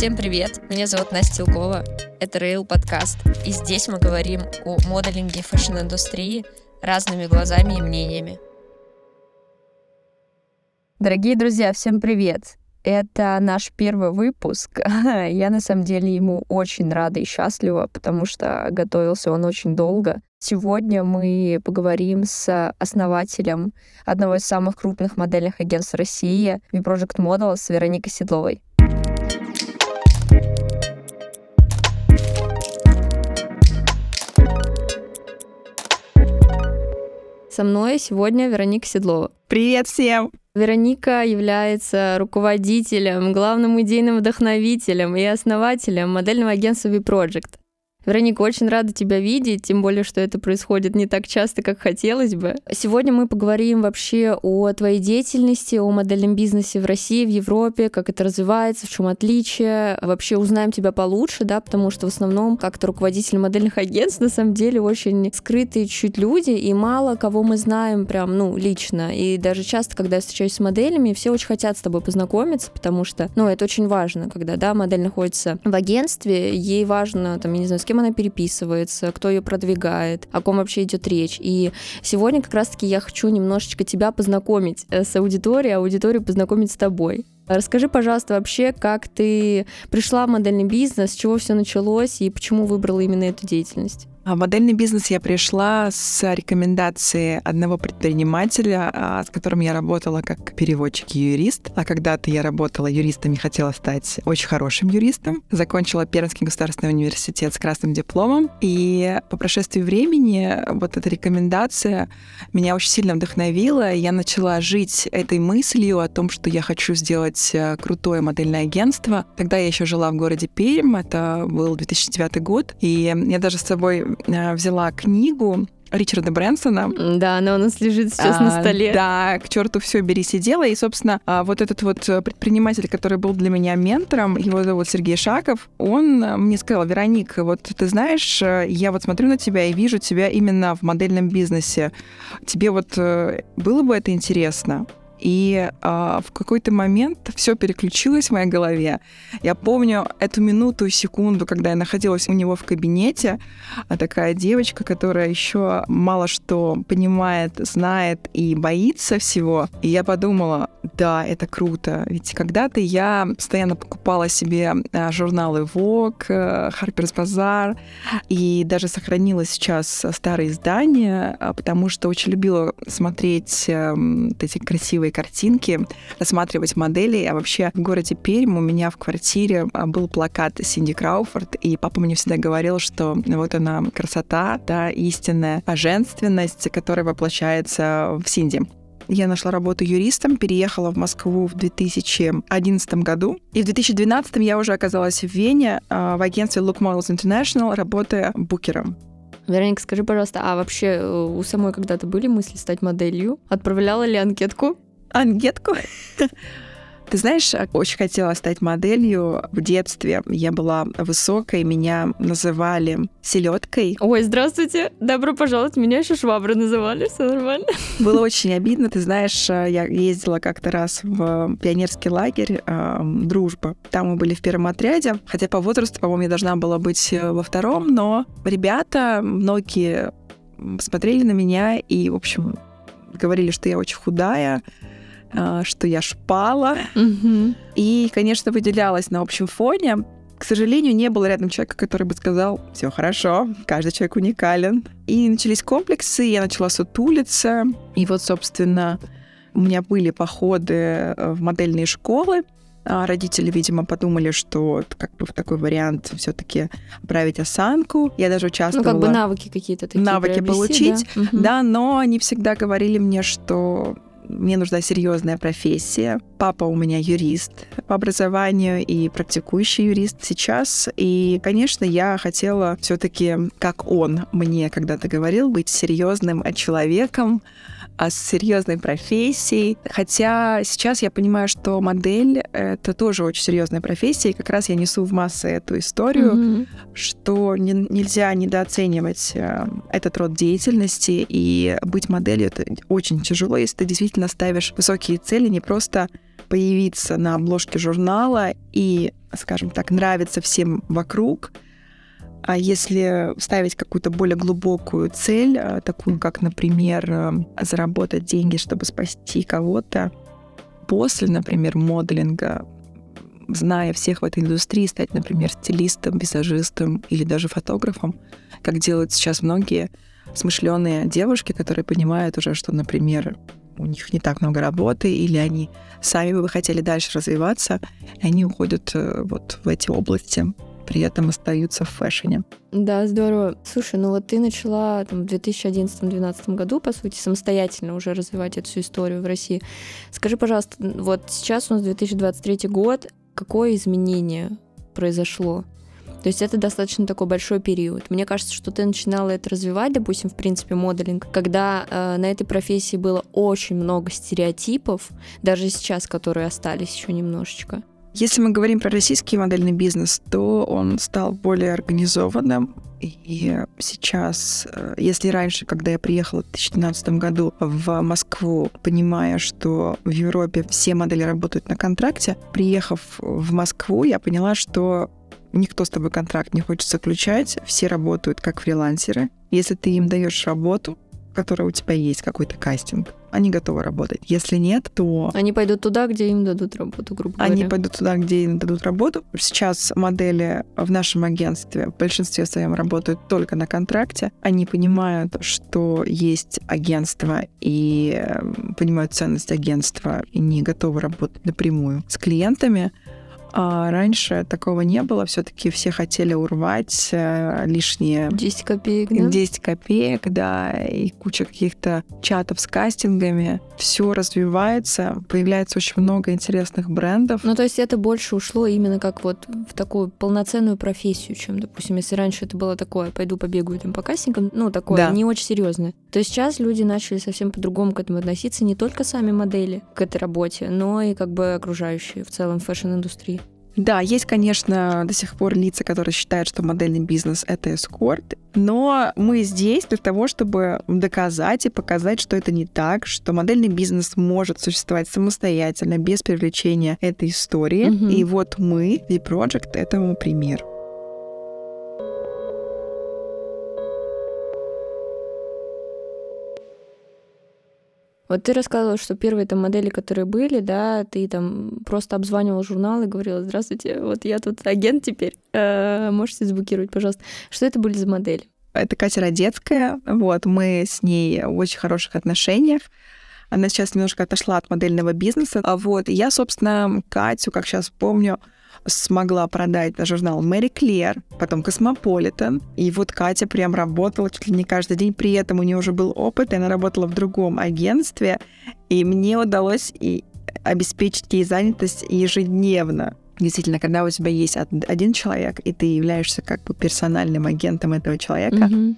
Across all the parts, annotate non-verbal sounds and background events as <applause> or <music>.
Всем привет, меня зовут Настя Илкова, это Real подкаст, и здесь мы говорим о моделинге фэшн-индустрии разными глазами и мнениями. Дорогие друзья, всем привет! Это наш первый выпуск. <laughs> Я на самом деле ему очень рада и счастлива, потому что готовился он очень долго. Сегодня мы поговорим с основателем одного из самых крупных модельных агентств России, V-Project Models, Вероникой Седловой. Со мной сегодня Вероника Седлова. Привет всем! Вероника является руководителем, главным идейным вдохновителем и основателем модельного агентства V-Project. Вероника, очень рада тебя видеть, тем более, что это происходит не так часто, как хотелось бы. Сегодня мы поговорим вообще о твоей деятельности, о модельном бизнесе в России, в Европе, как это развивается, в чем отличие. Вообще узнаем тебя получше, да, потому что в основном, как то руководитель модельных агентств, на самом деле очень скрытые чуть люди, и мало кого мы знаем прям, ну, лично. И даже часто, когда я встречаюсь с моделями, все очень хотят с тобой познакомиться, потому что, ну, это очень важно, когда, да, модель находится в агентстве, ей важно, там, я не знаю, с кем она переписывается, кто ее продвигает, о ком вообще идет речь. И сегодня как раз-таки я хочу немножечко тебя познакомить э, с аудиторией, аудиторию познакомить с тобой. Расскажи, пожалуйста, вообще, как ты пришла в модельный бизнес, с чего все началось и почему выбрала именно эту деятельность? В модельный бизнес я пришла с рекомендации одного предпринимателя, а, с которым я работала как переводчик и юрист. А когда-то я работала юристом и хотела стать очень хорошим юристом. Закончила Пермский государственный университет с красным дипломом. И по прошествии времени вот эта рекомендация меня очень сильно вдохновила. Я начала жить этой мыслью о том, что я хочу сделать э, крутое модельное агентство. Тогда я еще жила в городе Пермь, это был 2009 год. И я даже с собой взяла книгу Ричарда Брэнсона. Да, она у нас лежит сейчас а, на столе. Да, к черту все бери сидела. И, собственно, а, вот этот вот предприниматель, который был для меня ментором, его зовут Сергей Шаков, он мне сказал, Вероник, вот ты знаешь, я вот смотрю на тебя и вижу тебя именно в модельном бизнесе. Тебе вот э, было бы это интересно? И а, в какой-то момент все переключилось в моей голове. Я помню эту минуту и секунду, когда я находилась у него в кабинете, а такая девочка, которая еще мало что понимает, знает и боится всего. И я подумала, да, это круто. Ведь когда-то я постоянно покупала себе а, журналы Vogue, Harper's Bazaar, и даже сохранила сейчас старые издания, а, потому что очень любила смотреть эм, эти красивые красивые картинки, рассматривать модели. А вообще в городе Пермь у меня в квартире а, был плакат Синди Крауфорд, и папа мне всегда говорил, что вот она красота, да, истинная женственность, которая воплощается в Синди. Я нашла работу юристом, переехала в Москву в 2011 году. И в 2012 я уже оказалась в Вене а, в агентстве Look Models International, работая букером. Вероника, скажи, пожалуйста, а вообще э, у самой когда-то были мысли стать моделью? Отправляла ли анкетку? Анкетку. Ты знаешь, очень хотела стать моделью в детстве. Я была высокой, меня называли селедкой. Ой, здравствуйте, добро пожаловать. Меня еще швабры называли, все нормально. Было очень обидно. Ты знаешь, я ездила как-то раз в пионерский лагерь э, «Дружба». Там мы были в первом отряде, хотя по возрасту, по-моему, я должна была быть э, во втором, но ребята, многие смотрели на меня и, в общем, говорили, что я очень худая, что я шпала. Угу. И, конечно, выделялась на общем фоне. К сожалению, не было рядом человека, который бы сказал, все хорошо, каждый человек уникален. И начались комплексы, я начала сутулиться. И вот, собственно, у меня были походы э, в модельные школы. А родители, видимо, подумали, что как бы такой вариант все-таки править осанку. Я даже участвовала... Ну, как бы навыки какие-то такие Навыки получить, да? да, но они всегда говорили мне, что мне нужна серьезная профессия. Папа у меня юрист по образованию и практикующий юрист сейчас. И, конечно, я хотела все-таки, как он мне когда-то говорил, быть серьезным человеком, а с серьезной профессией. Хотя сейчас я понимаю, что модель — это тоже очень серьезная профессия, и как раз я несу в массы эту историю, mm-hmm. что не, нельзя недооценивать э, этот род деятельности, и быть моделью — это очень тяжело, если ты действительно ставишь высокие цели, не просто появиться на обложке журнала и, скажем так, нравиться всем вокруг. А если ставить какую-то более глубокую цель, э, такую как, например, э, заработать деньги, чтобы спасти кого-то, после, например, моделинга, зная всех в этой индустрии, стать, например, стилистом, визажистом или даже фотографом, как делают сейчас многие смышленые девушки, которые понимают уже, что, например, у них не так много работы, или они сами бы хотели дальше развиваться, и они уходят э, вот в эти области, при этом остаются в фэшне. Да, здорово. Слушай, ну вот ты начала там, в 2011-2012 году, по сути, самостоятельно уже развивать эту всю историю в России. Скажи, пожалуйста, вот сейчас у нас 2023 год, какое изменение произошло? То есть это достаточно такой большой период. Мне кажется, что ты начинала это развивать, допустим, в принципе, моделинг, когда э, на этой профессии было очень много стереотипов, даже сейчас, которые остались еще немножечко. Если мы говорим про российский модельный бизнес, то он стал более организованным. И сейчас, э, если раньше, когда я приехала в 2012 году в Москву, понимая, что в Европе все модели работают на контракте, приехав в Москву, я поняла, что никто с тобой контракт не хочет заключать, все работают как фрилансеры. Если ты им даешь работу, которая у тебя есть, какой-то кастинг, они готовы работать. Если нет, то... Они пойдут туда, где им дадут работу, грубо говоря. Они пойдут туда, где им дадут работу. Сейчас модели в нашем агентстве в большинстве своем работают только на контракте. Они понимают, что есть агентство и эм, понимают ценность агентства и не готовы работать напрямую с клиентами. А раньше такого не было. Все-таки все хотели урвать э, лишние... 10 копеек, да? 10 копеек, да, и куча каких-то чатов с кастингами. Все развивается, появляется очень много интересных брендов. Ну, то есть это больше ушло именно как вот в такую полноценную профессию, чем, допустим, если раньше это было такое, пойду побегаю там по кастингам, ну, такое да. не очень серьезное. То есть сейчас люди начали совсем по-другому к этому относиться, не только сами модели к этой работе, но и как бы окружающие в целом фэшн-индустрии. Да, есть, конечно, до сих пор лица, которые считают, что модельный бизнес — это эскорт, но мы здесь для того, чтобы доказать и показать, что это не так, что модельный бизнес может существовать самостоятельно, без привлечения этой истории. Mm-hmm. И вот мы, V-Project, этому пример. Вот ты рассказывала, что первые там модели, которые были, да, ты там просто обзванивал журнал и говорила, здравствуйте, вот я тут агент теперь, э, можете заблокировать, пожалуйста. Что это были за модели? Это Катя Родецкая, вот, мы с ней в очень хороших отношениях. Она сейчас немножко отошла от модельного бизнеса. А вот я, собственно, Катю, как сейчас помню, смогла продать на журнал Marie Claire, потом Космополитен. И вот Катя прям работала чуть ли не каждый день. При этом у нее уже был опыт, и она работала в другом агентстве. И мне удалось и обеспечить ей занятость ежедневно. Действительно, когда у тебя есть один человек, и ты являешься как бы персональным агентом этого человека, mm-hmm.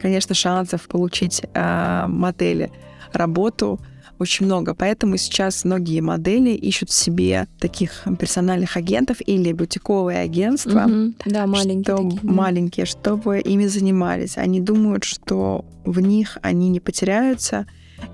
конечно, шансов получить э, модели работу очень много. Поэтому сейчас многие модели ищут себе таких персональных агентов или бутиковые агентства. Угу. Да, маленькие. Что, такие, да. Маленькие, чтобы ими занимались. Они думают, что в них они не потеряются,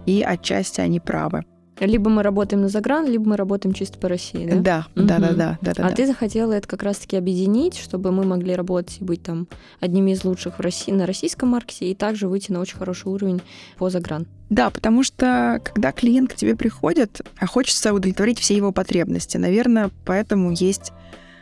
и отчасти они правы. Либо мы работаем на загран, либо мы работаем чисто по России, да? Да, угу. да, да, да, да. А да. ты захотела это как раз-таки объединить, чтобы мы могли работать и быть там одними из лучших в России на российском маркете и также выйти на очень хороший уровень по загран. Да, потому что когда клиент к тебе приходит, а хочется удовлетворить все его потребности, наверное, поэтому есть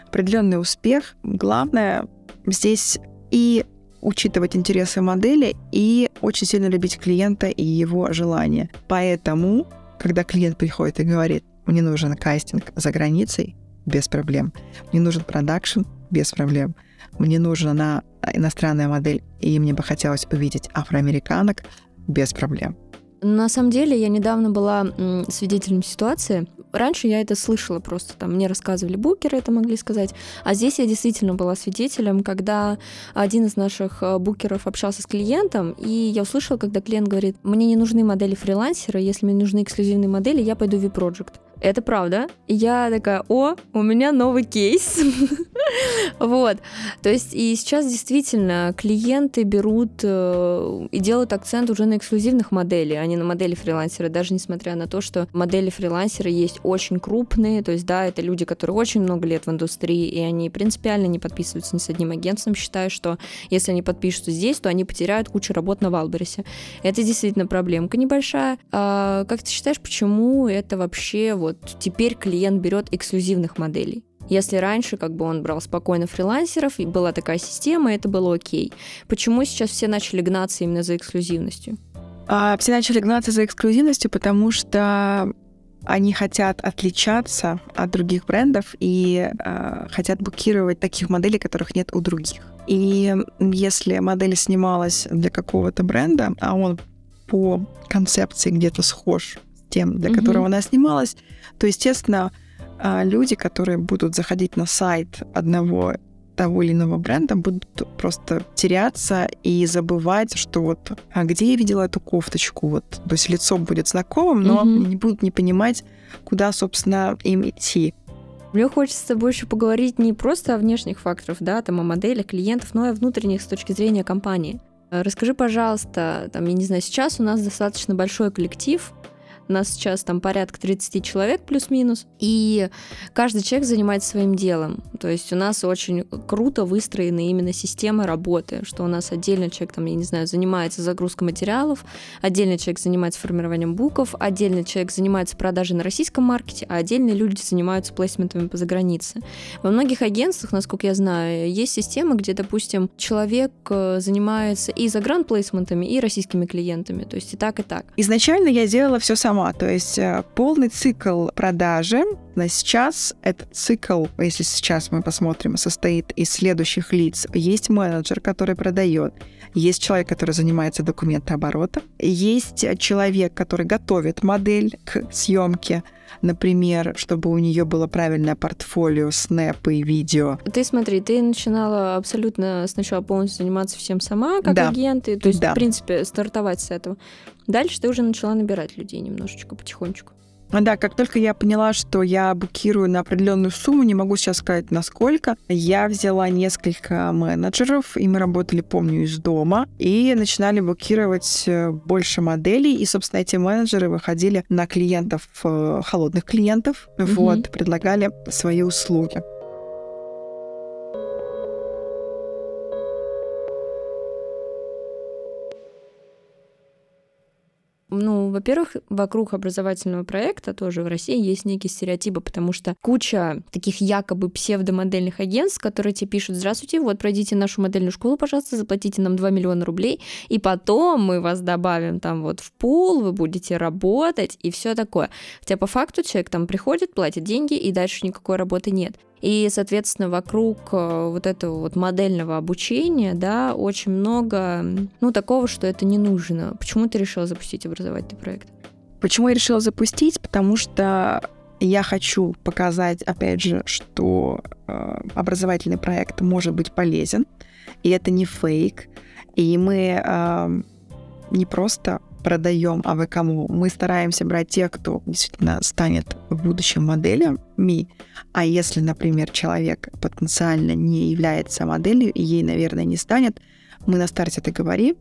определенный успех. Главное здесь и учитывать интересы модели и очень сильно любить клиента и его желания. Поэтому когда клиент приходит и говорит, мне нужен кастинг за границей, без проблем. Мне нужен продакшн, без проблем. Мне нужна иностранная модель, и мне бы хотелось увидеть афроамериканок, без проблем. На самом деле, я недавно была свидетелем ситуации. Раньше я это слышала просто, там мне рассказывали букеры, это могли сказать. А здесь я действительно была свидетелем, когда один из наших э, букеров общался с клиентом, и я услышала, когда клиент говорит, мне не нужны модели фрилансера, если мне нужны эксклюзивные модели, я пойду в V-Project. Это правда. Я такая, о, у меня новый кейс. <laughs> Вот. То есть и сейчас действительно клиенты берут э, и делают акцент уже на эксклюзивных моделей, а не на модели фрилансера, даже несмотря на то, что модели фрилансера есть очень крупные, то есть да, это люди, которые очень много лет в индустрии, и они принципиально не подписываются ни с одним агентством, считая, что если они подпишутся здесь, то они потеряют кучу работ на Wildberries е. Это действительно проблемка небольшая. А, как ты считаешь, почему это вообще вот теперь клиент берет эксклюзивных моделей? Если раньше как бы он брал спокойно фрилансеров, и была такая система, это было окей. Почему сейчас все начали гнаться именно за эксклюзивностью? А, все начали гнаться за эксклюзивностью, потому что они хотят отличаться от других брендов и э, хотят букировать таких моделей, которых нет у других. И если модель снималась для какого-то бренда, а он по концепции где-то схож тем, для mm-hmm. которого она снималась, то, естественно, а, люди, которые будут заходить на сайт одного того или иного бренда будут просто теряться и забывать, что вот а где я видела эту кофточку, вот, то есть лицо будет знакомым, но mm-hmm. не будут не понимать, куда, собственно, им идти. Мне хочется еще поговорить не просто о внешних факторах, да, там о моделях клиентов, но и о внутренних с точки зрения компании. Расскажи, пожалуйста, там, я не знаю, сейчас у нас достаточно большой коллектив, у нас сейчас там порядка 30 человек плюс-минус, и каждый человек занимается своим делом. То есть у нас очень круто выстроены именно системы работы, что у нас отдельно человек там, я не знаю, занимается загрузкой материалов, отдельный человек занимается формированием буков, отдельный человек занимается продажей на российском маркете, а отдельные люди занимаются плейсментами по загранице. Во многих агентствах, насколько я знаю, есть система, где, допустим, человек э, занимается и загранплейсментами, и российскими клиентами. То есть и так, и так. Изначально я делала все сама сама. То есть э, полный цикл продажи на сейчас этот цикл, если сейчас мы посмотрим, состоит из следующих лиц. Есть менеджер, который продает, есть человек, который занимается документооборотом, есть человек, который готовит модель к съемке, например, чтобы у нее было правильное портфолио, снэпы и видео. Ты смотри, ты начинала абсолютно сначала полностью заниматься всем сама, как да. агент, то есть, да. в принципе, стартовать с этого. Дальше ты уже начала набирать людей немножечко, потихонечку. Да, как только я поняла, что я букирую на определенную сумму, не могу сейчас сказать насколько, я взяла несколько менеджеров, и мы работали, помню, из дома, и начинали букировать э, больше моделей, и, собственно, эти менеджеры выходили на клиентов, э, холодных клиентов, mm-hmm. вот, предлагали свои услуги. Ну, во-первых, вокруг образовательного проекта тоже в России есть некие стереотипы, потому что куча таких якобы псевдомодельных агентств, которые тебе пишут, здравствуйте, вот пройдите нашу модельную школу, пожалуйста, заплатите нам 2 миллиона рублей, и потом мы вас добавим там вот в пул, вы будете работать и все такое. Хотя по факту человек там приходит, платит деньги, и дальше никакой работы нет. И, соответственно, вокруг э, вот этого вот модельного обучения, да, очень много, ну, такого, что это не нужно. Почему ты решила запустить образовательный проект? Почему я решила запустить? Потому что я хочу показать, опять же, что э, образовательный проект может быть полезен, и это не фейк, и мы э, не просто продаем, а вы кому? Мы стараемся брать тех, кто действительно станет в будущем моделями. А если, например, человек потенциально не является моделью, и ей, наверное, не станет, мы на старте это говорим,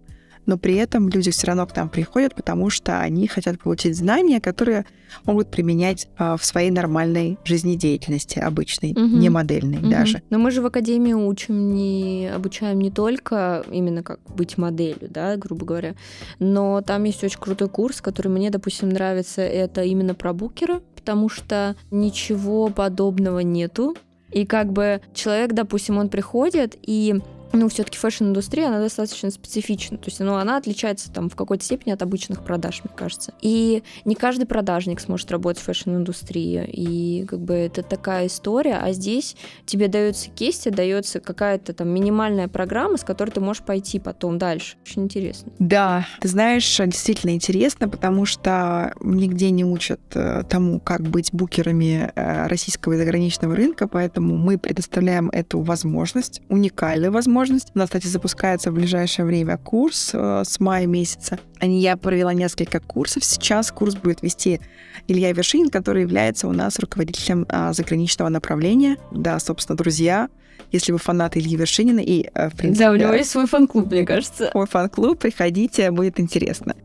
но при этом люди все равно к нам приходят, потому что они хотят получить знания, которые могут применять а, в своей нормальной жизнедеятельности обычной, угу. не модельной угу. даже. Но мы же в академии учим не обучаем не только именно как быть моделью, да, грубо говоря, но там есть очень крутой курс, который мне, допустим, нравится, это именно про букера, потому что ничего подобного нету. И как бы человек, допустим, он приходит и ну, все-таки фэшн-индустрия, она достаточно специфична. То есть, ну, она отличается там в какой-то степени от обычных продаж, мне кажется. И не каждый продажник сможет работать в фэшн-индустрии. И как бы это такая история. А здесь тебе дается кейсы, дается какая-то там минимальная программа, с которой ты можешь пойти потом дальше. Очень интересно. Да, ты знаешь, действительно интересно, потому что нигде не учат э, тому, как быть букерами э, российского и заграничного рынка, поэтому мы предоставляем эту возможность, уникальную возможность возможность. У нас, кстати, запускается в ближайшее время курс э, с мая месяца. Я провела несколько курсов. Сейчас курс будет вести Илья Вершинин, который является у нас руководителем а, заграничного направления. Да, собственно, друзья, если вы фанаты Ильи Вершинина и, э, в принципе... Да, у него есть свой фан-клуб, мне кажется. Мой фан-клуб, приходите, будет интересно.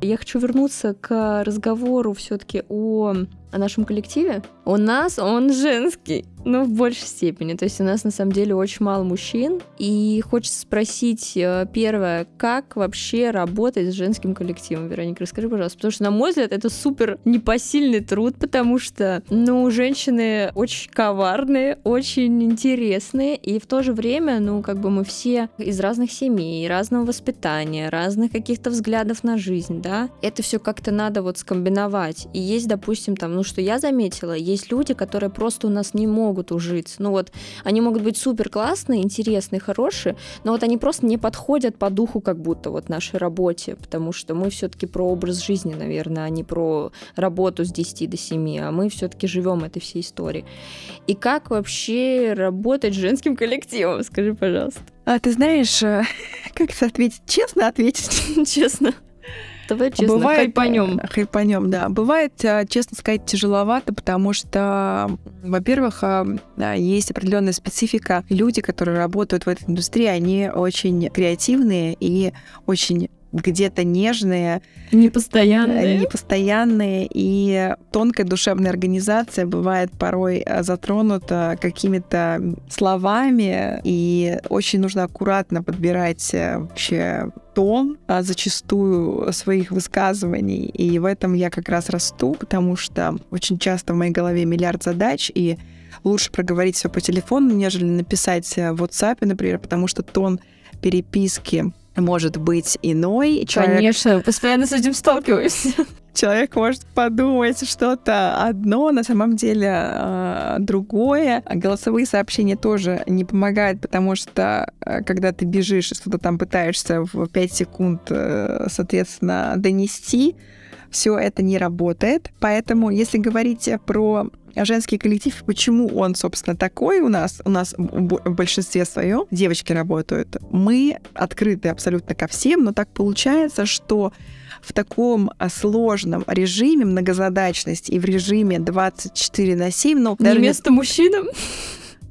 Я хочу вернуться к разговору все-таки о, о нашем коллективе. У нас он женский. Ну, в большей степени. То есть у нас на самом деле очень мало мужчин. И хочется спросить, э, первое, как вообще работать с женским коллективом? Вероника, расскажи, пожалуйста. Потому что, на мой взгляд, это супер непосильный труд, потому что, ну, женщины очень коварные, очень интересные, и в то же время, ну, как бы мы все из разных семей, разного воспитания, разных каких-то взглядов на жизнь, да. Это все как-то надо вот скомбиновать. И есть, допустим, там, ну, что я заметила, есть люди, которые просто у нас не могут могут ужиться. Ну вот, они могут быть супер классные, интересные, хорошие, но вот они просто не подходят по духу как будто вот нашей работе, потому что мы все-таки про образ жизни, наверное, а не про работу с 10 до 7, а мы все-таки живем этой всей историей. И как вообще работать с женским коллективом, скажи, пожалуйста. А ты знаешь, э, <laughs> как ответить? Честно ответить? <laughs> Честно. Давай честно, Бывает, хайпанем. Хайпанем, да. Бывает, э, честно сказать, тяжеловато, потому что, во-первых, да, есть определенная специфика. Люди, которые работают в этой индустрии, они очень креативные и очень где-то нежные, Непостоянные. непостоянные, и тонкая душевная организация бывает порой э, затронута какими-то словами, и очень нужно аккуратно подбирать э, вообще тон а, зачастую своих высказываний, и в этом я как раз расту, потому что очень часто в моей голове миллиард задач, и лучше проговорить все по телефону, нежели написать э, в WhatsApp, например, потому что тон переписки может быть иной. Человек, Конечно, постоянно с этим сталкиваюсь. человек может подумать что-то одно, на самом деле э, другое. Голосовые сообщения тоже не помогают, потому что э, когда ты бежишь и что-то там пытаешься в 5 секунд, э, соответственно, донести, все это не работает. Поэтому, если говорить про женский коллектив, почему он, собственно, такой у нас, у нас в большинстве своем девочки работают, мы открыты абсолютно ко всем, но так получается, что в таком а, сложном режиме многозадачность и в режиме 24 на 7, ну, Не даже не- место мужчинам.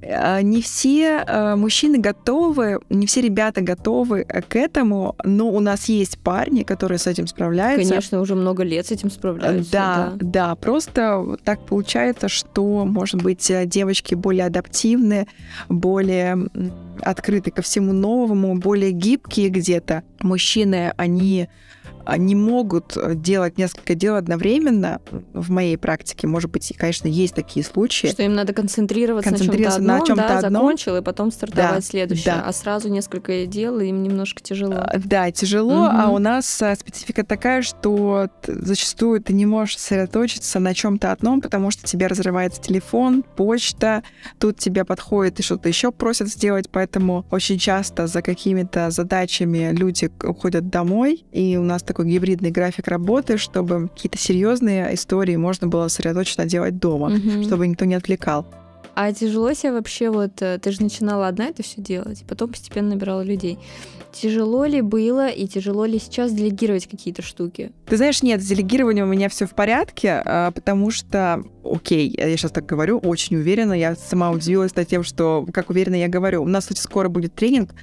А, не все а, мужчины готовы, не все ребята готовы э, к этому, но у нас есть парни, которые с этим справляются. Конечно, уже много лет с этим справляются. Да, да, просто вот так получается, что, может быть, э, девочки более адаптивны, более открыты ко всему новому, более гибкие где-то. Мужчины, они не могут э, делать несколько дел одновременно. В моей практике, может быть, конечно, есть такие случаи. Что им надо концентрироваться, Концентрироваться на на чем-то одном, чём-то да, одном. закончил, и потом стартовать Да, следующее. да. А сразу несколько дел, им немножко тяжело. А, Да, тяжело, а Мгм. у нас а, специфика такая, что зачастую ты не можешь сосредоточиться на чем-то одном, потому что тебе разрывается телефон, почта, тут тебе подходит и что-то еще просят сделать, поэтому очень часто за какими-то задачами люди уходят домой, и у нас такой гибридный график работы, чтобы какие-то серьезные истории можно было сосредоточенно делать дома, Мгм. чтобы никто не отвлекал. А тяжело себе вообще, вот э, ты же начинала одна это все делать, и потом постепенно набирала людей. Тяжело ли было и тяжело ли сейчас делегировать какие-то штуки? Ты знаешь, нет, с делегированием у меня все в порядке, а, потому что, окей, я сейчас так говорю, очень уверенно, я сама удивилась над тем, что как уверенно я говорю. У нас, кстати, скоро будет тренинг,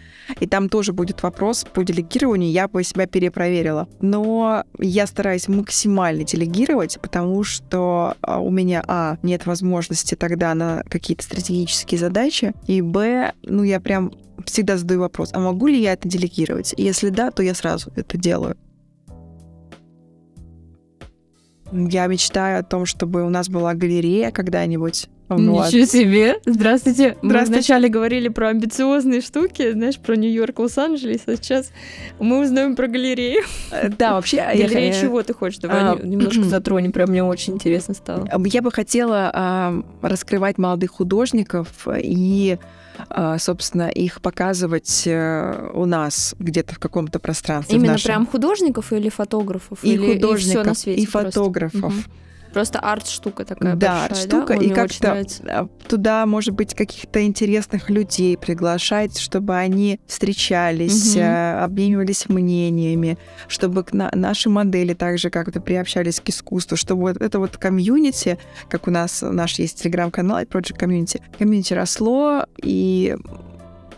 и там тоже будет вопрос по делегированию, я бы себя перепроверила. Но я стараюсь максимально делегировать, потому что а, у меня, а, нет возможности тогда на какие-то стратегические задачи, и, б, ну, я прям всегда задаю вопрос, а могу ли я это делегировать? И если да, то я сразу это делаю. Я мечтаю о том, чтобы у нас была галерея когда-нибудь. Вот. Ничего себе! Здравствуйте! Мы Здравствуйте. вначале говорили про амбициозные штуки, знаешь, про Нью-Йорк, Лос-Анджелес, а сейчас мы узнаем про галерею. Э, Да, вообще... Галерея чего ты хочешь? Давай а, не- немножко <clears throat> затронем, прям мне очень интересно стало. Я бы хотела а, раскрывать молодых художников и, собственно, их показывать э, у нас где-то в каком-то пространстве. Именно нашем. прям художников или фотографов? и или художников, всё на свете и просто? фотографов. Мгм. Просто арт-штука такая да, большая, штука, да? и Мне очень как-то а, туда, может быть, каких-то интересных людей приглашать, чтобы они встречались, э, обменивались мнениями, чтобы к на- наши модели также как-то приобщались к искусству, чтобы вот это вот комьюнити, как у нас наш есть телеграм-канал Project Community, комьюнити росло, и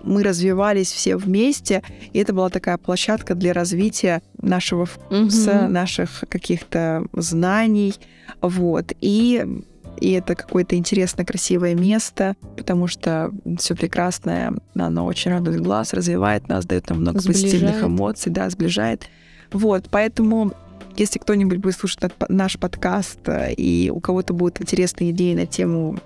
мы развивались все вместе, и это была такая площадка для развития нашего вкуса, Мгм. наших каких-то знаний, вот, и и это какое-то интересное, красивое место, потому что все прекрасное, оно очень радует глаз, развивает нас, дает нам много позитивных Сближает. эмоций, да, сближает. Вот, поэтому если кто-нибудь будет слушать наш подкаст, э, и у кого-то будут интересные идеи на тему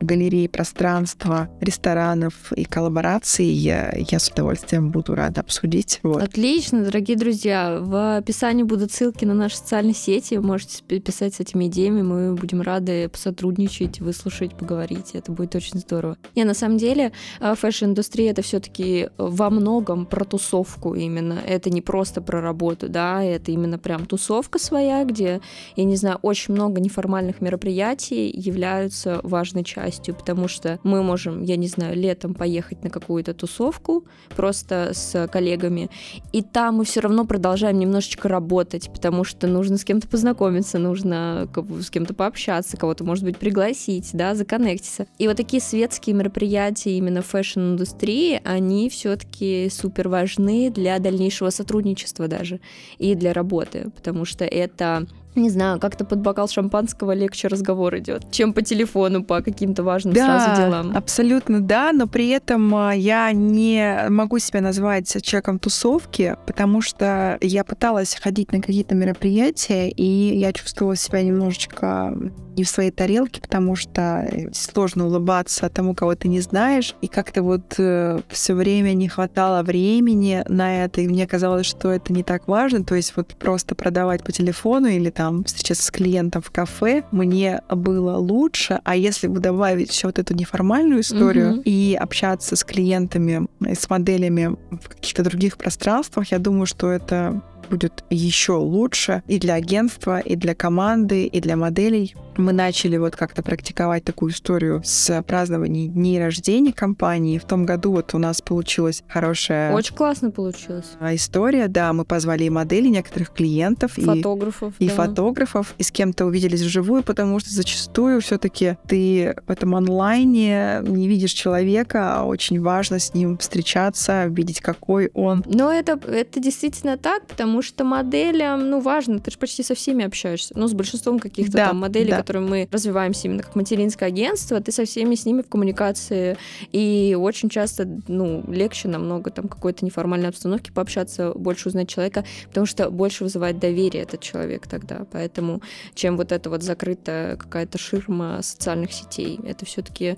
галереи, пространства, ресторанов и коллабораций, я, я с удовольствием буду рада обсудить. Вот. Отлично, дорогие друзья. В описании будут ссылки на наши социальные сети. Вы можете писать с этими идеями. Мы будем рады посотрудничать, выслушать, поговорить. Это будет очень здорово. Не, на самом деле, а, фэшн-индустрия это все-таки во многом про тусовку именно. Это не просто про работу, да, это именно прям тусовка своя, где, я не знаю, очень много неформальных мероприятий являются важной частью, потому что мы можем, я не знаю, летом поехать на какую-то тусовку просто с коллегами, и там мы все равно продолжаем немножечко работать, потому что нужно с кем-то познакомиться, нужно с кем-то пообщаться, кого-то, может быть, пригласить, да, законнектиться. И вот такие светские мероприятия именно фэшн-индустрии, они все-таки супер важны для дальнейшего сотрудничества даже и для работы, потому что это не знаю, как-то под бокал шампанского легче разговор идет, чем по телефону по каким-то важным сразу делам. абсолютно да, но при этом а, я не могу себя назвать человеком тусовки, потому что я пыталась ходить на какие-то мероприятия, и я чувствовала себя немножечко не в своей тарелке, потому что сложно улыбаться тому, кого ты не знаешь, и как-то вот все время не хватало времени на это, и мне казалось, что это не так важно, то есть вот просто продавать по телефону или там встречаться с клиентом в кафе мне было лучше, а если бы добавить еще вот эту неформальную историю Мгм. и общаться с клиентами, и с моделями в каких-то других пространствах, я думаю, что это будет еще лучше и для агентства, и для команды, и для моделей. Мы начали вот как-то практиковать такую историю с празднованием дней рождения компании. В том году вот у нас получилась хорошая Очень классно получилось. история. Да, мы позвали и моделей, некоторых клиентов, и Фотографов. и да. фотографов, и с кем-то увиделись вживую, потому что зачастую все-таки ты в этом онлайне не видишь человека, а очень важно с ним встречаться, видеть, какой он. Но это, это действительно так, потому что моделям, ну, важно, ты же почти со всеми общаешься. Ну, с большинством каких-то Да, там моделей, да. которые мы развиваемся именно как материнское агентство, ты со всеми с ними в коммуникации. И очень часто, ну, легче намного там какой-то неформальной обстановке пообщаться, больше узнать человека, потому что больше вызывает доверие этот человек тогда. Поэтому, чем вот эта вот закрытая какая-то ширма социальных сетей. Это все-таки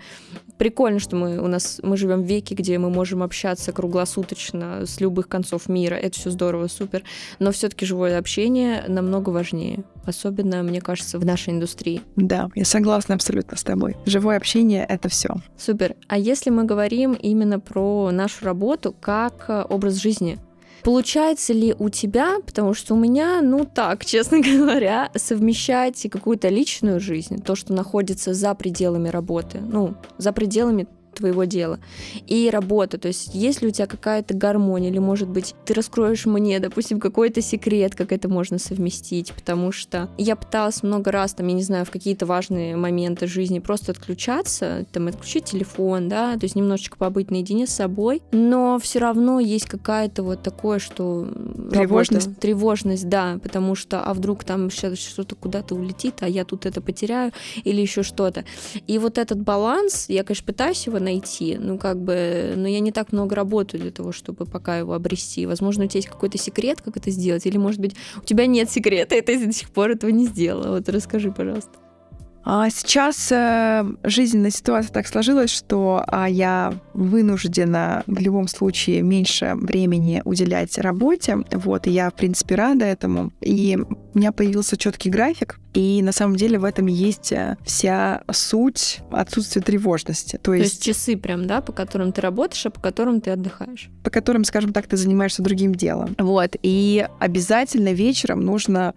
прикольно, что мы у нас мы живем в веке, где мы можем общаться круглосуточно с любых концов мира. Это все здорово, супер. Но все-таки живое общение намного важнее. Особенно, мне кажется, в нашей индустрии. Да, я согласна абсолютно с тобой. Живое общение — это все. Супер. А если мы говорим именно про нашу работу как э, образ жизни, Получается ли у тебя, потому что у меня, ну так, <laughs> честно говоря, совмещать какую-то личную жизнь, то, что находится за пределами работы, ну, за пределами твоего дела и работа. То есть, есть ли у тебя какая-то гармония, или, может быть, ты раскроешь мне, допустим, какой-то секрет, как это можно совместить, потому что я пыталась много раз, там, я не знаю, в какие-то важные моменты жизни просто отключаться, там, отключить телефон, да, то есть немножечко побыть наедине с собой, но все равно есть какая-то вот такое, что Тревожность? работа, тревожность, да, потому что, а вдруг там сейчас что-то куда-то улетит, а я тут это потеряю, или еще что-то. И вот этот баланс, я, конечно, пытаюсь его найти, ну, как бы, но я не так много работаю для того, чтобы пока его обрести. Возможно, у тебя есть какой-то секрет, как это сделать, или, может быть, у тебя нет секрета, и ты до сих пор этого не сделала. Вот расскажи, пожалуйста. А сейчас э, жизненная ситуация так сложилась, что а, я вынуждена в любом случае меньше времени уделять работе. Вот, и я, в принципе, рада этому. И у меня появился четкий график, и на самом деле в этом есть э, вся суть отсутствия тревожности. То, То есть... есть часы прям, да, по которым ты работаешь, а по которым ты отдыхаешь. По которым, скажем так, ты занимаешься другим делом. Вот. И обязательно вечером нужно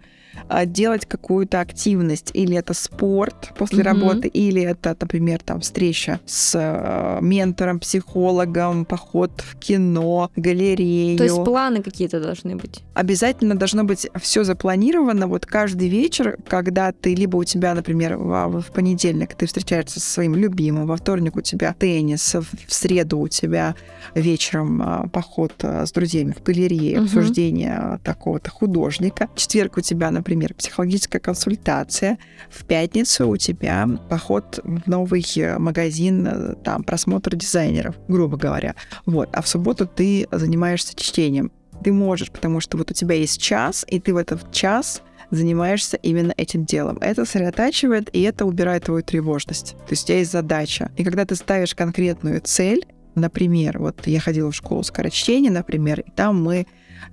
делать какую-то активность. Или это спорт после mm-hmm. работы, или это, например, там встреча с э, ментором, психологом, поход в кино, галерею. То есть планы какие-то должны быть? Обязательно должно быть все запланировано. Вот каждый вечер, когда ты либо у тебя, например, в, в понедельник ты встречаешься со своим любимым, во вторник у тебя теннис, в среду у тебя вечером а, поход а, с друзьями в галерее, mm-hmm. обсуждение такого-то художника. В четверг у тебя, например, например, психологическая консультация. В пятницу у тебя поход в новый э, магазин, э, там, просмотр дизайнеров, грубо говоря. Вот. А в субботу ты занимаешься чтением. Ты можешь, потому что вот у тебя есть час, и ты в этот час занимаешься именно этим делом. Это сосредотачивает, и это убирает твою тревожность. То есть у тебя есть задача. И когда ты ставишь конкретную цель, например, вот я ходила в школу скорочтения, например, и там мы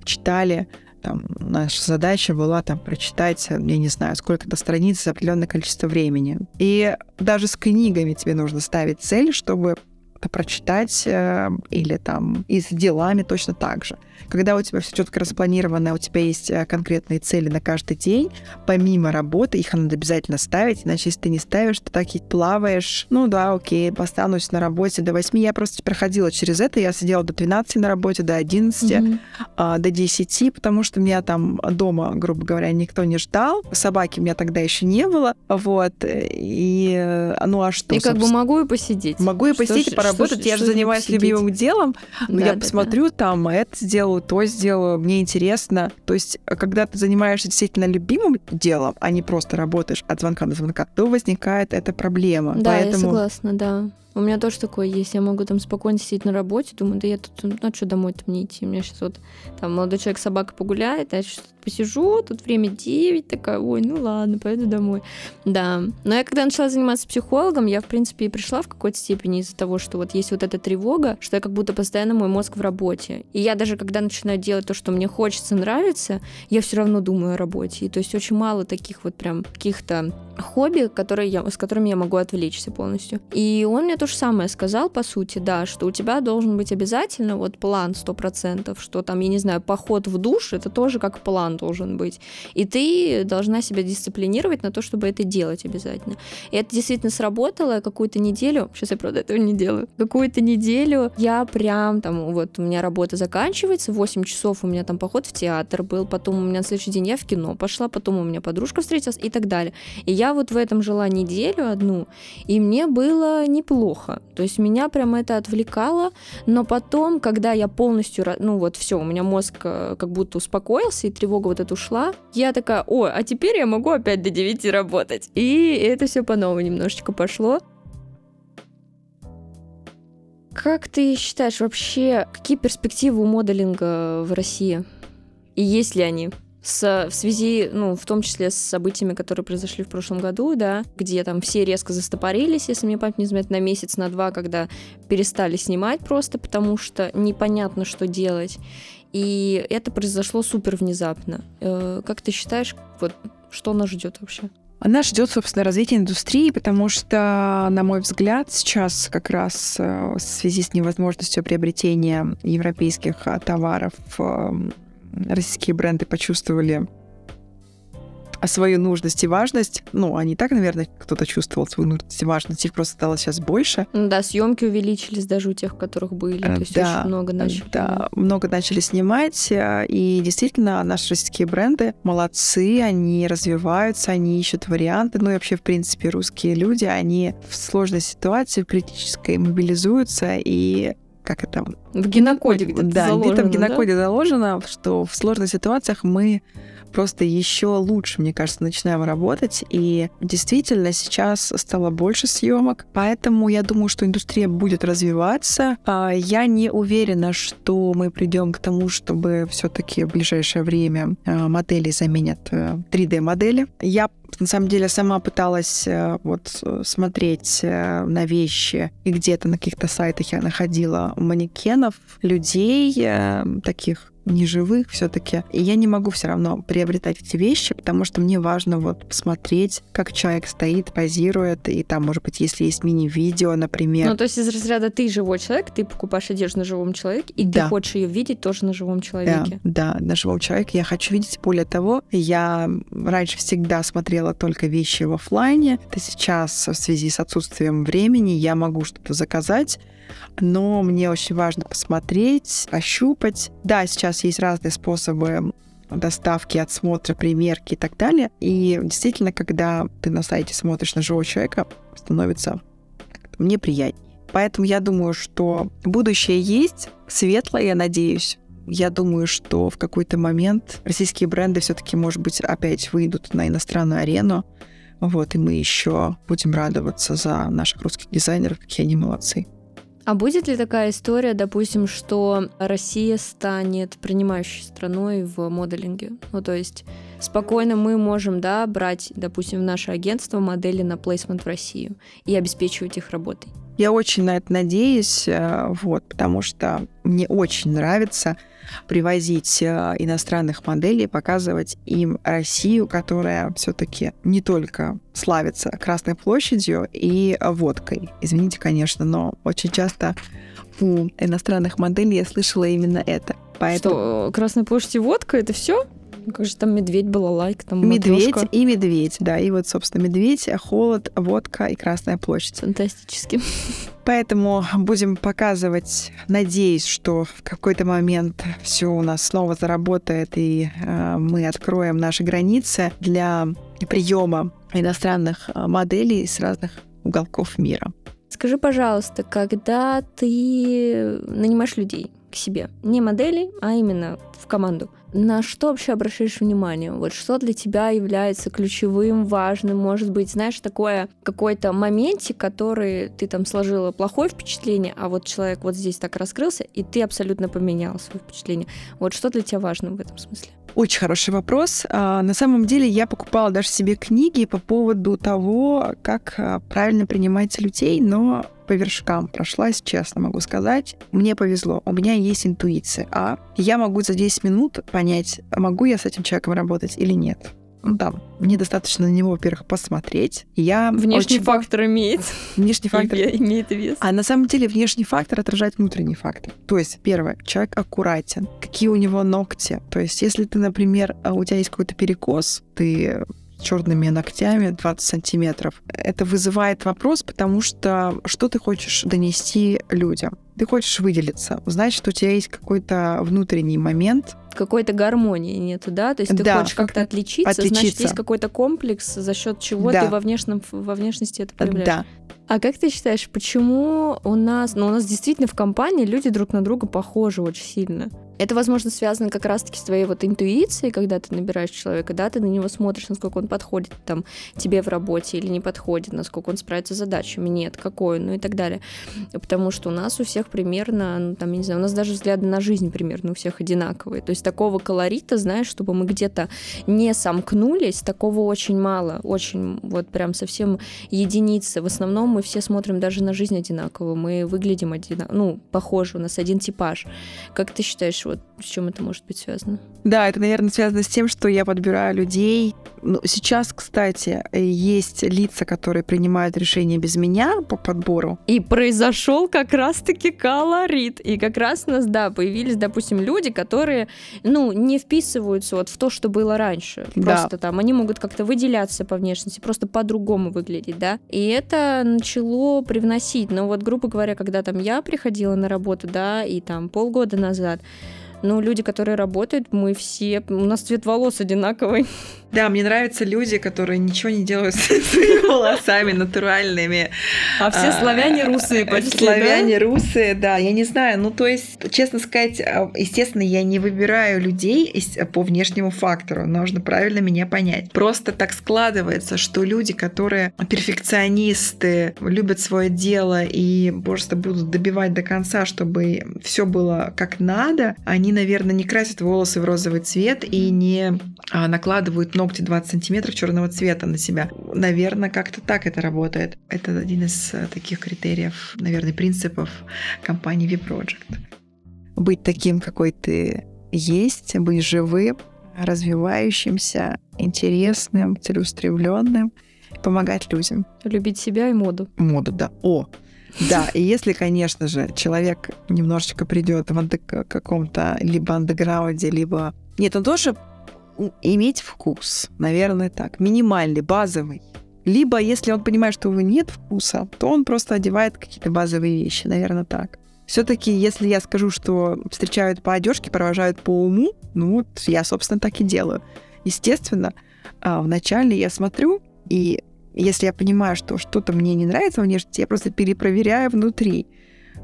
читали там, наша задача была там прочитать, я не знаю, сколько-то страниц за определенное количество времени. И даже с книгами тебе нужно ставить цель, чтобы это прочитать э, или там и с делами точно так же. Когда у тебя все четко распланировано, у тебя есть э, конкретные цели на каждый день, помимо работы, их надо обязательно ставить, иначе если ты не ставишь, то так и плаваешь. Ну да, окей, останусь на работе до 8. Я просто проходила через это, я сидела до 12 на работе, до 11, mm-hmm. а, до 10, потому что меня там дома, грубо говоря, никто не ждал. Собаки у меня тогда еще не было. Вот. И э, ну а что? И как бы могу и посидеть. Могу и посидеть, и поработать. Что, я же занимаюсь любимым делом. Но да, я да, посмотрю, да. там это сделаю, то сделаю, мне интересно. То есть, когда ты занимаешься действительно любимым делом, а не просто работаешь от звонка до звонка, то возникает эта проблема. Да, Поэтому... я согласна, да. У меня тоже такое есть. Я могу там спокойно сидеть на работе, думаю, да я тут, ну что домой-то мне идти? У меня сейчас вот там молодой человек собака погуляет, а я что-то посижу, тут время 9, такая, ой, ну ладно, пойду домой. Да. Но я когда начала заниматься психологом, я, в принципе, и пришла в какой-то степени из-за того, что вот есть вот эта тревога, что я как будто постоянно мой мозг в работе. И я даже когда начинаю делать то, что мне хочется, нравится, я все равно думаю о работе. И то есть очень мало таких вот прям каких-то хобби, которые я, с которыми я могу отвлечься полностью. И он мне то же самое сказал, по сути, да, что у тебя должен быть обязательно вот план 100%, что там, я не знаю, поход в душ, это тоже как план должен быть. И ты должна себя дисциплинировать на то, чтобы это делать обязательно. И это действительно сработало какую-то неделю, сейчас я, правда, этого не делаю, какую-то неделю я прям там, вот у меня работа заканчивается, 8 часов у меня там поход в театр был, потом у меня на следующий день я в кино пошла, потом у меня подружка встретилась и так далее. И я вот в этом жила неделю одну, и мне было неплохо. То есть меня прям это отвлекало, но потом, когда я полностью, ну вот все, у меня мозг э, как будто успокоился, и тревога вот эта ушла, я такая, о, а теперь я могу опять до 9 работать. И это все по новой немножечко пошло. Как ты считаешь вообще, какие перспективы у моделинга в России? И есть ли они? С, в связи, ну, в том числе с событиями, которые произошли в прошлом году, да, где там все резко застопорились, если мне память не изменяет, на месяц, на два, когда перестали снимать просто, потому что непонятно, что делать. И это произошло супер внезапно. Э, как ты считаешь, вот что нас ждет вообще? Она ждет, собственно, развития индустрии, потому что, на мой взгляд, сейчас как раз э, в связи с невозможностью приобретения европейских э, товаров российские бренды почувствовали свою нужность и важность. Ну, они так, наверное, кто-то чувствовал свою нужность и важность, их просто стало сейчас больше. Да, съемки увеличились даже у тех, которых были. То есть да, очень много начали. Да, много начали снимать. Э, и действительно, наши российские бренды молодцы, они развиваются, они ищут варианты. Ну и вообще, в принципе, русские люди, они в сложной ситуации, в критической, мобилизуются и как это... В генокоде где-то Да, заложено, где-то в генокоде да? заложено, что в сложных ситуациях мы просто еще лучше, мне кажется, начинаем работать. И действительно сейчас стало больше съемок, поэтому я думаю, что индустрия будет развиваться. А, я не уверена, что мы придем к тому, чтобы все-таки в ближайшее время а, модели заменят 3D-модели. Э, я на самом деле сама пыталась э, вот смотреть э, на вещи, и где-то на каких-то сайтах я находила манекенов, людей таких неживых все-таки. И я не могу все равно приобретать эти вещи, потому что мне важно вот посмотреть, как человек стоит, позирует, и там, может быть, если есть мини-видео, например. Ну, то есть из разряда ты живой человек, ты покупаешь одежду на живом человеке, и Да. ты хочешь ее видеть тоже на живом человеке. Да, да, на живого человека я хочу видеть. Более того, я раньше всегда смотрела только вещи в оффлайне. Это сейчас в связи с отсутствием времени я могу что-то заказать, но мне очень важно посмотреть, ощупать. Да, сейчас есть разные способы доставки, отсмотра, примерки и так далее. И действительно, когда ты на сайте смотришь на живого человека, становится мне приятнее. Поэтому я думаю, что будущее есть, светлое, я надеюсь. Я думаю, что в какой-то момент российские бренды все-таки, может быть, опять выйдут на иностранную арену. Вот, и мы еще будем радоваться за наших русских дизайнеров, какие они молодцы. А будет ли такая история, допустим, что Россия станет принимающей страной в моделинге? Ну, то есть спокойно мы можем, да, брать, допустим, в наше агентство модели на плейсмент в Россию и обеспечивать их работой. Я очень на это надеюсь, э, вот, потому что мне очень нравится привозить э, иностранных моделей, показывать им Россию, которая все-таки не только славится Красной площадью и водкой. Извините, конечно, но очень часто у иностранных моделей я слышала именно это. Поэтому Что, Красная площадь и водка, это все? Как же там медведь была, лайк, там медведь матрёшка. и медведь, да, и вот, собственно, медведь, холод, водка и Красная площадь. Фантастически. Поэтому будем показывать, надеюсь, что в какой-то момент все у нас снова заработает, и э, мы откроем наши границы для приема иностранных э, моделей с разных уголков мира. Скажи, пожалуйста, когда ты нанимаешь людей к себе, не моделей, а именно в команду, на что вообще обращаешь внимание? Вот что для тебя является ключевым, важным? Может быть, знаешь, такое какой-то моментик, который ты там сложила плохое впечатление, а вот человек вот здесь так раскрылся, и ты абсолютно поменял свое впечатление. Вот что для тебя важно в этом смысле? Очень хороший вопрос. А, На самом деле я покупала даже себе книги по поводу того, как а, правильно принимать людей, но по вершкам прошлась, честно могу сказать. Мне повезло, у меня есть интуиция. А я могу за 10 минут понять, могу я с этим человеком работать или нет. Ну, там, мне достаточно на него, во-первых, посмотреть. Я Внешний очень- фактор имеет, Внешний фактор. имеет вес. А на самом деле внешний фактор отражает внутренний фактор. То есть, первое, человек аккуратен. Какие у него ногти? То есть, если ты, например, а, у тебя есть какой-то перекос, ты черными ногтями 20 сантиметров, это вызывает вопрос, потому что что ты хочешь донести людям? Ты хочешь выделиться, значит, что у тебя есть какой-то внутренний момент, какой-то гармонии нету, да? То есть ты Да, хочешь как-то как-то отличиться, значит, отличиться. есть какой-то комплекс, за счет чего Да. ты во, внешнем, во внешности это проявляешь. да, А как ты считаешь, почему у нас, ну, у нас действительно в компании люди друг на друга похожи очень сильно? Это, возможно, связано как раз-таки с твоей вот интуицией, когда ты набираешь человека, да, ты на него смотришь, насколько он подходит там тебе в работе или не подходит, насколько он справится с задачами, нет, какой ну и так далее. Потому что у нас у всех примерно, ну, там, я не знаю, у нас даже взгляды на жизнь примерно у всех одинаковые. То есть такого колорита, знаешь, чтобы мы где-то не сомкнулись, такого очень мало, очень вот прям совсем единицы. В основном мы все смотрим даже на жизнь одинаково, мы выглядим одинаково, ну, похоже, у нас один типаж. Как ты считаешь, вот с чем это может быть связано? Да, это, наверное, связано с тем, что я подбираю людей. Ну, сейчас, кстати, есть лица, которые принимают решения без меня по подбору. И произошел как раз-таки колорит. И как раз у нас, да, появились, допустим, люди, которые, ну, не вписываются вот в то, что было раньше. Да. Просто там они могут как-то выделяться по внешности, просто по-другому выглядеть, да. И это начало привносить. Но вот, грубо говоря, когда там я приходила на работу, да, и там полгода назад, ну, люди, которые работают, мы все... У нас цвет волос одинаковый. Да, мне нравятся люди, которые ничего не делают <laughs> с своими волосами натуральными. А все А, славяне русые почти, Славяне, русые, да. Я не знаю, ну то есть, честно сказать, а, естественно, я не выбираю людей из- по внешнему фактору. Нужно правильно меня понять. Просто так складывается, что люди, которые перфекционисты, любят свое дело и просто будут добивать до конца, чтобы все было как надо, они, наверное, не красят волосы в розовый цвет и не а, накладывают ногти 20 сантиметров черного цвета на себя. Наверное, как-то так это работает. Это один из э, таких критериев, наверное, принципов компании V-Project. Быть таким, какой ты есть, быть живым, развивающимся, интересным, целеустремленным, помогать людям. Любить себя и моду. Моду, да. О, да, <laughs> и если, конечно же, человек немножечко придет в каком-то либо андеграунде, либо... Нет, он тоже иметь вкус, наверное, так, минимальный, базовый. Либо, если он понимает, что у него нет вкуса, то он просто одевает какие-то базовые вещи, наверное, так. Все-таки, если я скажу, что встречают по одежке, провожают по уму, ну вот я, собственно, так и делаю. Естественно, а, вначале я смотрю, и если я понимаю, что что-то мне не нравится внешне, я просто перепроверяю внутри.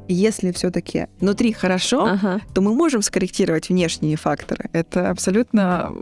Если все-таки внутри хорошо, ага. то мы можем скорректировать внешние факторы. Это абсолютно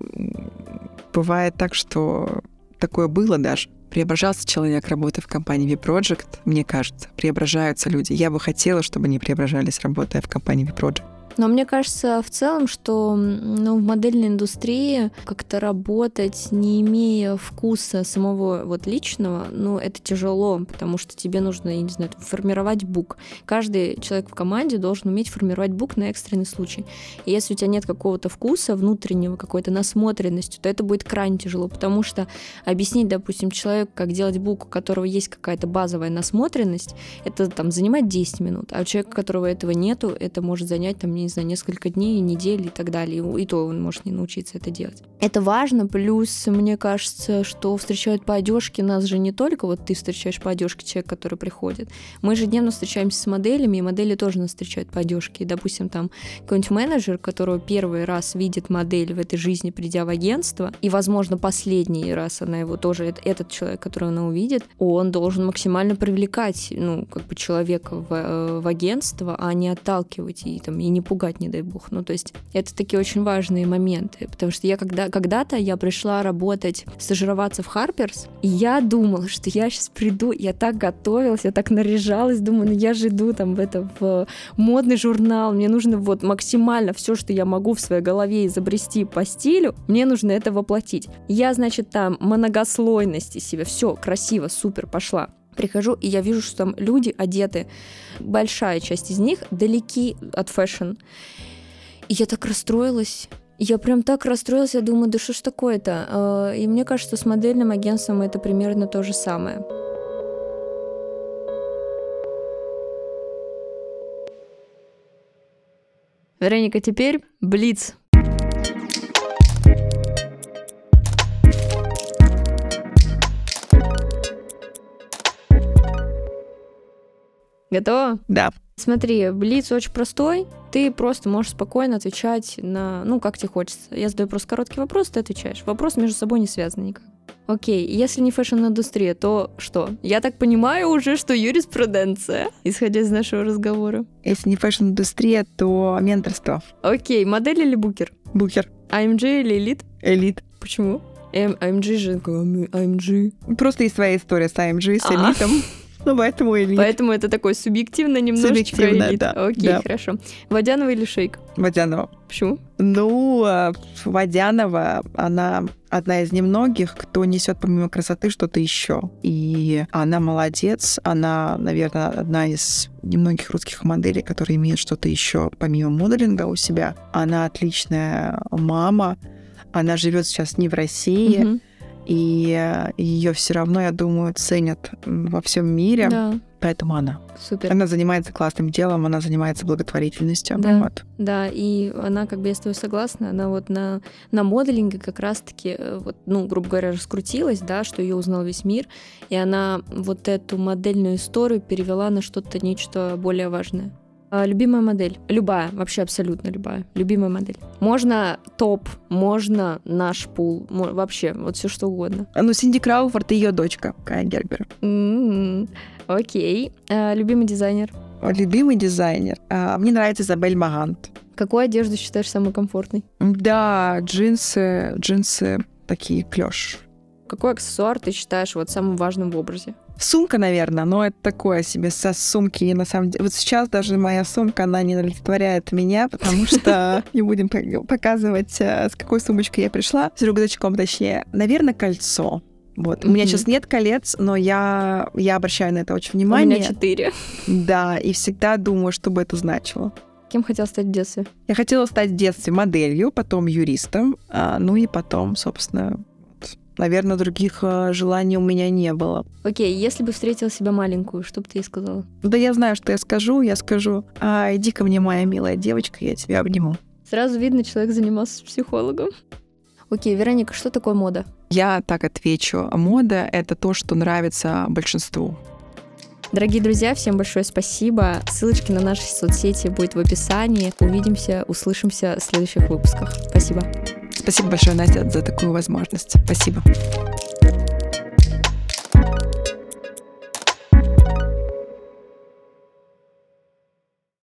бывает так, что такое было даже. Преображался человек, работая в компании V-Project, мне кажется. Преображаются люди. Я бы хотела, чтобы они преображались, работая в компании V-Project. Но мне кажется в целом, что ну, в модельной индустрии как-то работать, не имея вкуса самого вот личного, ну, это тяжело, потому что тебе нужно, я не знаю, формировать бук. Каждый человек в команде должен уметь формировать бук на экстренный случай. И если у тебя нет какого-то вкуса внутреннего, какой-то насмотренности, то это будет крайне тяжело, потому что объяснить, допустим, человеку, как делать бук, у которого есть какая-то базовая насмотренность, это там занимает 10 минут, а у человека, у которого этого нету, это может занять там, не не знаю, несколько дней, недели и так далее. И то он может не научиться это делать. Это важно, плюс мне кажется, что встречают по одежке нас же не только вот ты встречаешь по одежке человек, который приходит. Мы ежедневно встречаемся с моделями, и модели тоже нас встречают по одежке. И, допустим, там какой-нибудь менеджер, которого первый раз видит модель в этой жизни, придя в агентство, и, возможно, последний раз она его тоже, этот человек, которого она увидит, он должен максимально привлекать, ну, как бы человека в, э, в агентство, а не отталкивать и, там, и не пугать пугать, не дай бог. Ну, то есть это такие очень важные моменты, потому что я когда, когда-то я пришла работать, стажироваться в Harper's, и я думала, что я сейчас приду, я так готовилась, я так наряжалась, думаю, ну я же иду там в это, в модный журнал, мне нужно вот максимально все, что я могу в своей голове изобрести по стилю, мне нужно это воплотить. Я, значит, там многослойность из себя, все красиво, супер, пошла. Прихожу, и я вижу, что там люди одеты, большая часть из них далеки от фэшн. И я так расстроилась. Я прям так расстроилась, я думаю, да что ж такое-то? А, и мне кажется, с модельным агентством это примерно то же самое. Вероника, теперь Блиц. Готова? Да. Смотри, Блиц очень простой. Ты просто можешь спокойно отвечать на, ну, как тебе хочется. Я задаю просто короткий вопрос, ты отвечаешь. Вопрос между собой не связан никак. Окей, если не фэшн-индустрия, то что? Я так понимаю уже, что юриспруденция, исходя из нашего разговора. Если не фэшн-индустрия, то менторство. Окей, модель или букер? Букер. IMG или Elite? Elite. Почему? IMG же, IMG. Просто есть своя история с IMG, с а. элитом. Ну, поэтому элит. Поэтому это такой субъективно немножечко Субъективно, элит. да. Окей, да. хорошо. Водянова или Шейк? Водянова. Почему? Ну, а, Водянова, она одна из немногих, кто несет помимо красоты что-то еще. И она молодец. Она, наверное, одна из немногих русских моделей, которые имеют что-то еще помимо моделинга у себя. Она отличная мама. Она живет сейчас не в России. Mm-hmm и ее все равно, я думаю, ценят во всем мире. Да. Поэтому она. Супер. Она занимается классным делом, она занимается благотворительностью. Да, вот. да, и она, как бы я с тобой согласна, она вот на, на моделинге как раз-таки, э, вот, ну, грубо говоря, раскрутилась, да, что ее узнал весь мир, и она вот эту модельную историю перевела на что-то, нечто более важное. А, любимая модель. Любая, вообще абсолютно любая. Любимая модель. Можно топ, можно наш пул, вообще, вот все что угодно. Ну, Синди Крауфорд и ее дочка, Кая Гербер. Mm-hmm. Окей. А, любимый дизайнер. Любимый дизайнер. А, мне нравится Изабель Магант. Какую одежду считаешь самой комфортной? Да, джинсы, джинсы такие клеш. Какой аксессуар ты считаешь вот самым важным в образе? Сумка, наверное, но это такое себе со сумки. И на самом деле, вот сейчас даже моя сумка, она не олицетворяет меня, потому что <laughs> не будем показывать, э, с какой сумочкой я пришла, с рюкзачком точнее. Наверное, кольцо. Вот. У меня сейчас нет колец, но я, я обращаю на это очень внимание. У меня четыре. Да, и всегда думаю, что бы это значило. Кем хотел стать в детстве? Я хотела стать в детстве моделью, потом юристом, а, ну и потом, собственно, наверное, других а, желаний у меня не было. Окей, если бы встретила себя маленькую, что бы ты ей сказала? Да я знаю, что я скажу. Я скажу, а, иди ко мне, моя милая девочка, я тебя обниму. Сразу видно, человек занимался с психологом. Окей, Вероника, что такое мода? Я так отвечу. Мода — это то, что нравится большинству. Дорогие друзья, всем большое спасибо. Ссылочки на наши соцсети будет в описании. Увидимся, услышимся в следующих выпусках. Спасибо. Спасибо большое, Настя, за такую возможность. Спасибо.